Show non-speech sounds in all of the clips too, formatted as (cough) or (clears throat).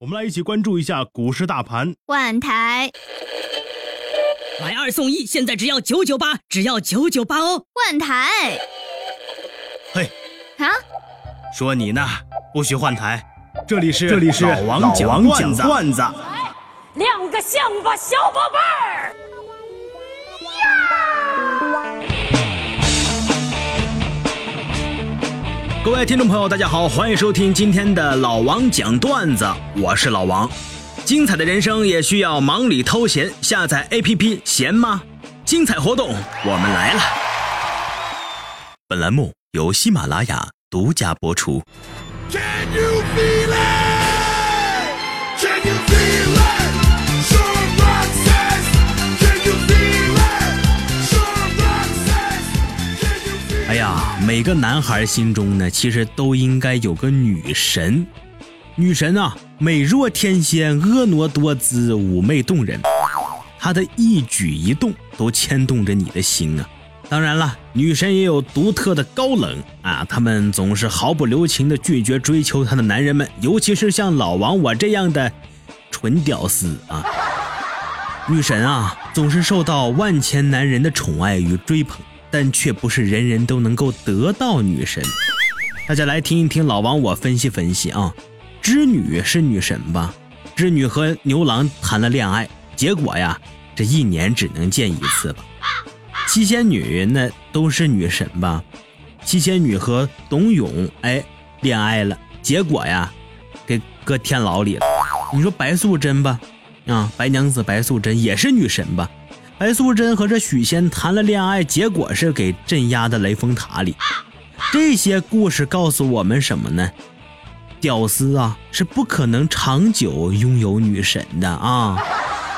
我们来一起关注一下股市大盘。万台，买二送一，现在只要九九八，只要九九八哦。万台嘿，啊！说你呢，不许换台。这里是这里是老王讲讲段子。亮个相吧，小宝贝儿！各位听众朋友，大家好，欢迎收听今天的老王讲段子，我是老王。精彩的人生也需要忙里偷闲，下载 APP 闲吗？精彩活动我们来了。本栏目由喜马拉雅独家播出。Can you feel it? Can you feel it? 哎呀，每个男孩心中呢，其实都应该有个女神。女神啊，美若天仙，婀娜多姿，妩媚动人。她的一举一动都牵动着你的心啊。当然了，女神也有独特的高冷啊，她们总是毫不留情地拒绝追求她的男人们，尤其是像老王我这样的纯屌丝啊。女神啊，总是受到万千男人的宠爱与追捧，但却不是人人都能够得到女神。大家来听一听老王我分析分析啊。织女是女神吧？织女和牛郎谈了恋爱，结果呀，这一年只能见一次吧。七仙女那都是女神吧？七仙女和董永哎恋爱了，结果呀，给搁天牢里了。你说白素贞吧？啊，白娘子白素贞也是女神吧？白素贞和这许仙谈了恋爱，结果是给镇压的雷峰塔里。这些故事告诉我们什么呢？屌丝啊是不可能长久拥有女神的啊！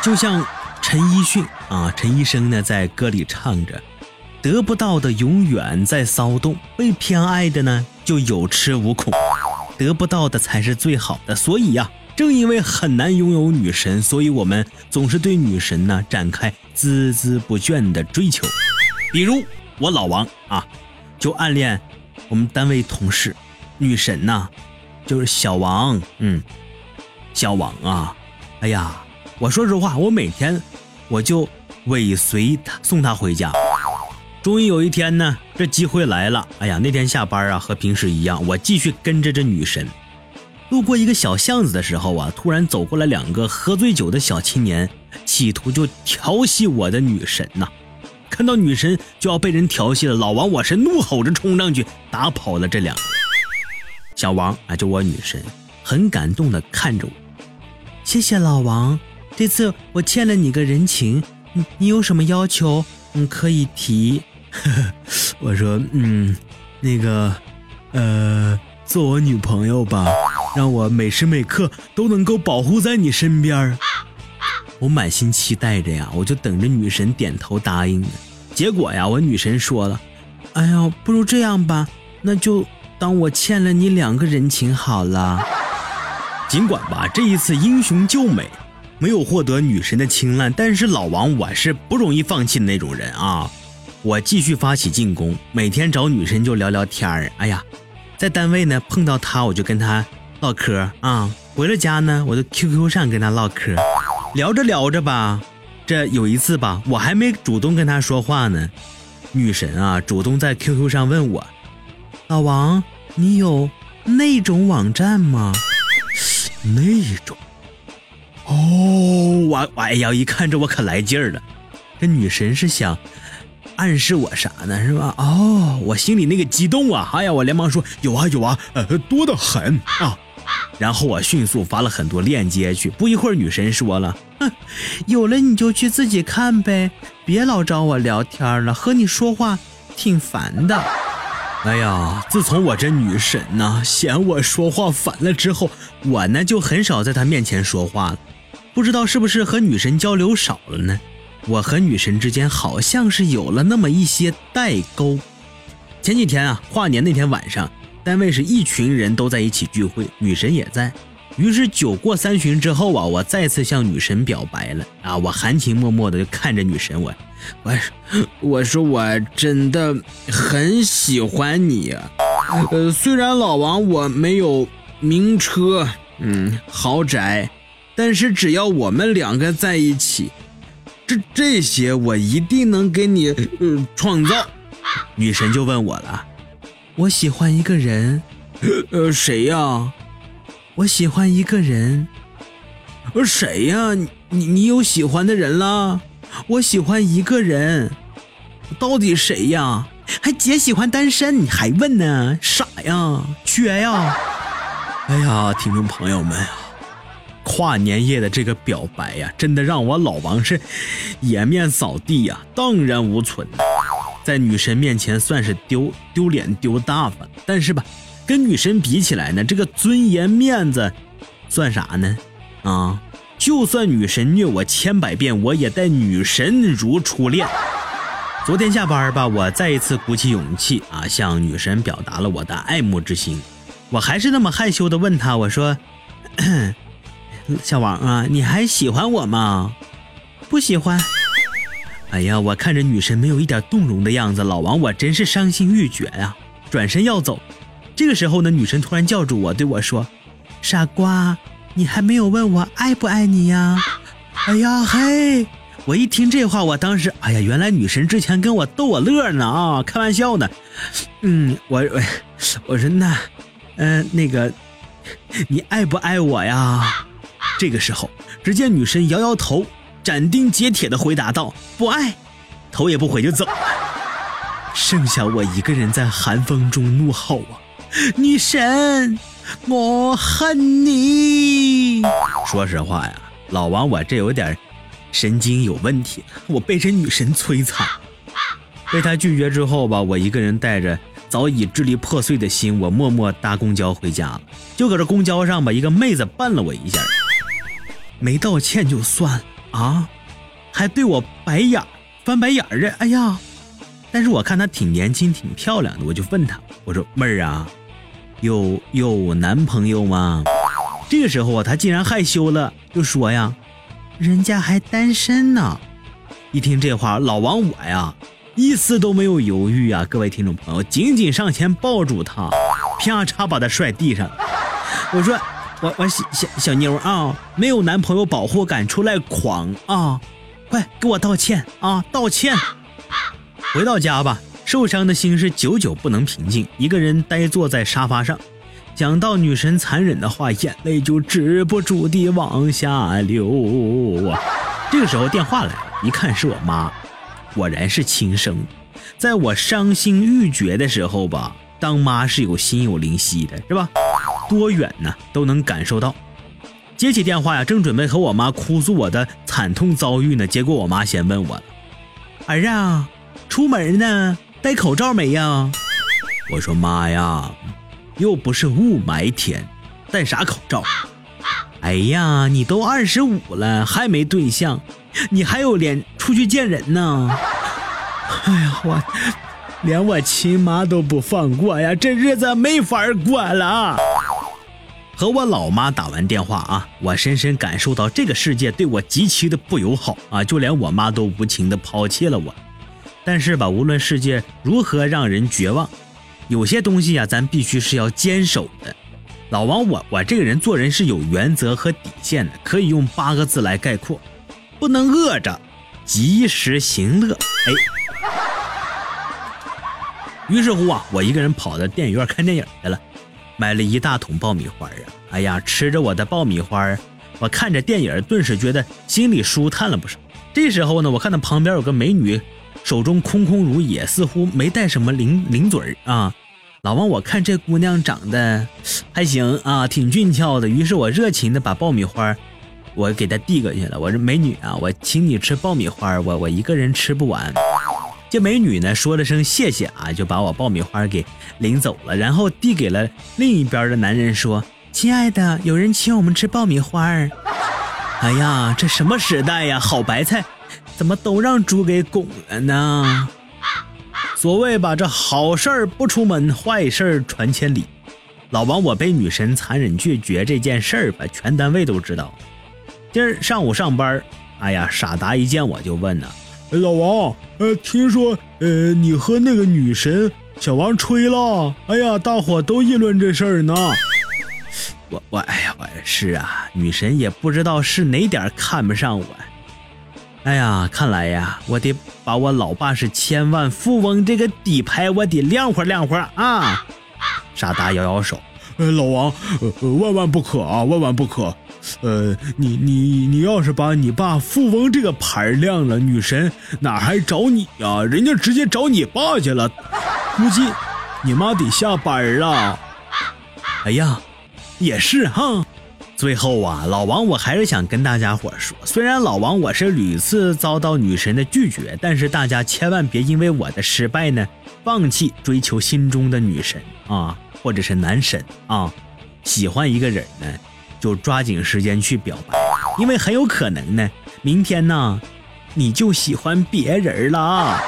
就像陈奕迅啊，陈医生呢在歌里唱着：“得不到的永远在骚动，被偏爱的呢就有恃无恐，得不到的才是最好的。”所以呀、正因为很难拥有女神，所以我们总是对女神呢展开孜孜不倦的追求。比如我老王啊，就暗恋我们单位同事女神呐、就是小王，嗯，小王啊，哎呀，我说实话，我每天我就尾随他送他回家。终于有一天呢，这机会来了，哎呀，那天下班啊，和平时一样，我继续跟着这女神。路过一个小巷子的时候啊，突然走过来两个喝醉酒的小青年，企图就调戏我的女神呐、看到女神就要被人调戏了，老王我是怒吼着冲上去打跑了这两个。小王啊，就我女神，很感动的看着我，谢谢老王，这次我欠了你个人情，你你有什么要求，嗯，可以提。(laughs) 我说，嗯，那个，呃，做我女朋友吧，让我每时每刻都能够保护在你身边儿。我满心期待着呀，我就等着女神点头答应呢。结果呀，我女神说了：“哎呀，不如这样吧，那就当我欠了你两个人情好了。”尽管吧，这一次英雄救美，没有获得女神的青睐，但是老王我是不容易放弃的那种人啊。我继续发起进攻，每天找女神就聊聊天儿。哎呀，在单位呢碰到她，我就跟她唠嗑啊。回了家呢，我就 QQ 上跟她唠嗑，聊着聊着吧，这有一次吧，我还没主动跟她说话呢，女神啊主动在 QQ 上问我：“老王，你有那种网站吗？”那种。哦，我我哎呀，一看这我可来劲儿了，这女神是想暗示我啥呢？是吧？哦，我心里那个激动啊！哎呀，我连忙说有啊有啊，呃，多得很啊。然后我迅速发了很多链接去。不一会儿，女神说了：“哼，有了你就去自己看呗，别老找我聊天了，和你说话挺烦的。”哎呀，自从我这女神呐、嫌我说话烦了之后，我呢就很少在她面前说话了。不知道是不是和女神交流少了呢？我和女神之间好像是有了那么一些代沟。前几天啊，跨年那天晚上，单位是一群人都在一起聚会，女神也在。于是酒过三巡之后啊，我再次向女神表白了啊！我含情脉脉的就看着女神，我，我，我说我真的很喜欢你，呃，虽然老王我没有名车，嗯，豪宅，但是只要我们两个在一起，这这些我一定能给你呃创造。女神就问我了，我喜欢一个人，呃，谁呀？我喜欢一个人，呃，谁呀？你你你有喜欢的人了？我喜欢一个人，到底谁呀？还姐喜欢单身，你还问呢？傻呀，缺呀！哎呀，听众朋友们啊，跨年夜的这个表白呀，真的让我老王是颜面扫地呀，荡然无存。在女神面前算是丢丢脸丢大发，但是吧，跟女神比起来呢，这个尊严面子算啥呢？啊，就算女神虐我千百遍，我也待女神如初恋。昨天下班吧，我再一次鼓起勇气啊，向女神表达了我的爱慕之心。我还是那么害羞的问她，我说：“ (clears throat) 小王啊，你还喜欢我吗？”不喜欢。哎呀，我看着女神没有一点动容的样子，老王我真是伤心欲绝呀、转身要走，这个时候呢，女神突然叫住我，对我说：“傻瓜，你还没有问我爱不爱你呀？”哎呀嘿！我一听这话，我当时，哎呀，原来女神之前跟我逗我乐呢啊，开玩笑呢。嗯，我我我说那，嗯、那个，你爱不爱我呀？这个时候，只见女神摇摇头，斩钉截铁地回答道：“不爱。”头也不回就走，剩下我一个人在寒风中怒吼啊！女神，我恨你！说实话呀，老王我这有点神经有问题，我被这女神摧残。被她拒绝之后吧，我一个人带着早已支离破碎的心，我默默搭公交回家了。就搁这公交上吧，一个妹子绊了我一下，没道歉就算了啊，还对我白眼儿翻白眼儿的，哎呀！但是我看她挺年轻，挺漂亮的，我就问她，我说妹儿啊，有有男朋友吗？这个时候啊，她竟然害羞了，就说呀，人家还单身呢。一听这话，老王我呀，一丝都没有犹豫啊！各位听众朋友，紧紧上前抱住她，啪嚓把她摔地上。我说，我我小小小妞啊，没有男朋友保护，敢出来狂啊！快给我道歉啊！道歉。回到家吧，受伤的心是久久不能平静，一个人呆坐在沙发上，想到女神残忍的话，眼泪就止不住地往下流啊！这个时候电话来了，一看是我妈，果然是亲生。在我伤心欲绝的时候吧，当妈是有心有灵犀的，是吧？多远呢都能感受到。接起电话呀，正准备和我妈哭诉我的惨痛遭遇呢，结果我妈先问我：“儿啊，出门呢，戴口罩没呀？”我说：“妈呀，又不是雾霾天，戴啥口罩？”哎呀，你都二十五了，还没对象，你还有脸出去见人呢？哎呀，我连我亲妈都不放过呀，这日子没法过了。和我老妈打完电话啊，我深深感受到这个世界对我极其的不友好啊，就连我妈都无情的抛弃了我。但是吧，无论世界如何让人绝望，有些东西呀、咱必须是要坚守的。老王我，我这个人做人是有原则和底线的，可以用八个字来概括：不能饿着，及时行乐。哎，于是乎啊，我一个人跑到电影院看电影去了。买了一大桶爆米花啊！哎呀，吃着我的爆米花，我看着电影，顿时觉得心里舒坦了不少。这时候呢，我看到旁边有个美女，手中空空如也，似乎没带什么零零嘴儿啊。老王，我看这姑娘长得还行啊，挺俊俏的。于是我热情的把爆米花，我给她递过去了。我说：“美女啊，我请你吃爆米花，我我一个人吃不完。”这美女呢说了声谢谢啊，就把我爆米花给领走了，然后递给了另一边的男人说：“亲爱的，有人请我们吃爆米花。”哎呀，这什么时代呀？好白菜怎么都让猪给拱了呢？所谓吧，这好事儿不出门，坏事儿传千里。老王，我被女神残忍拒绝这件事儿吧，全单位都知道。今儿上午上班，哎呀，傻达一见我就问呢。老王，呃，听说呃你和那个女神小王吹了，哎呀，大伙都议论这事儿呢。我我哎呀，我是啊，女神也不知道是哪点看不上我。哎呀，看来呀，我得把我老爸是千万富翁这个底牌我得亮活亮活啊！傻达摇摇手，呃，老王，呃，万万不可啊，万万不可。呃，你你你要是把你爸富翁这个牌亮了，女神哪还找你呀？人家直接找你爸去了，估计你妈得下班了。哎呀，也是哈。最后啊，老王我还是想跟大家伙说，虽然老王我是屡次遭到女神的拒绝，但是大家千万别因为我的失败呢，放弃追求心中的女神啊，或者是男神啊。喜欢一个人呢，就抓紧时间去表白，因为很有可能呢，明天呢，你就喜欢别人了啊。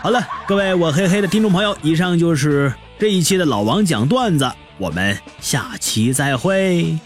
好了，各位我黑黑的听众朋友，以上就是这一期的老王讲段子，我们下期再会。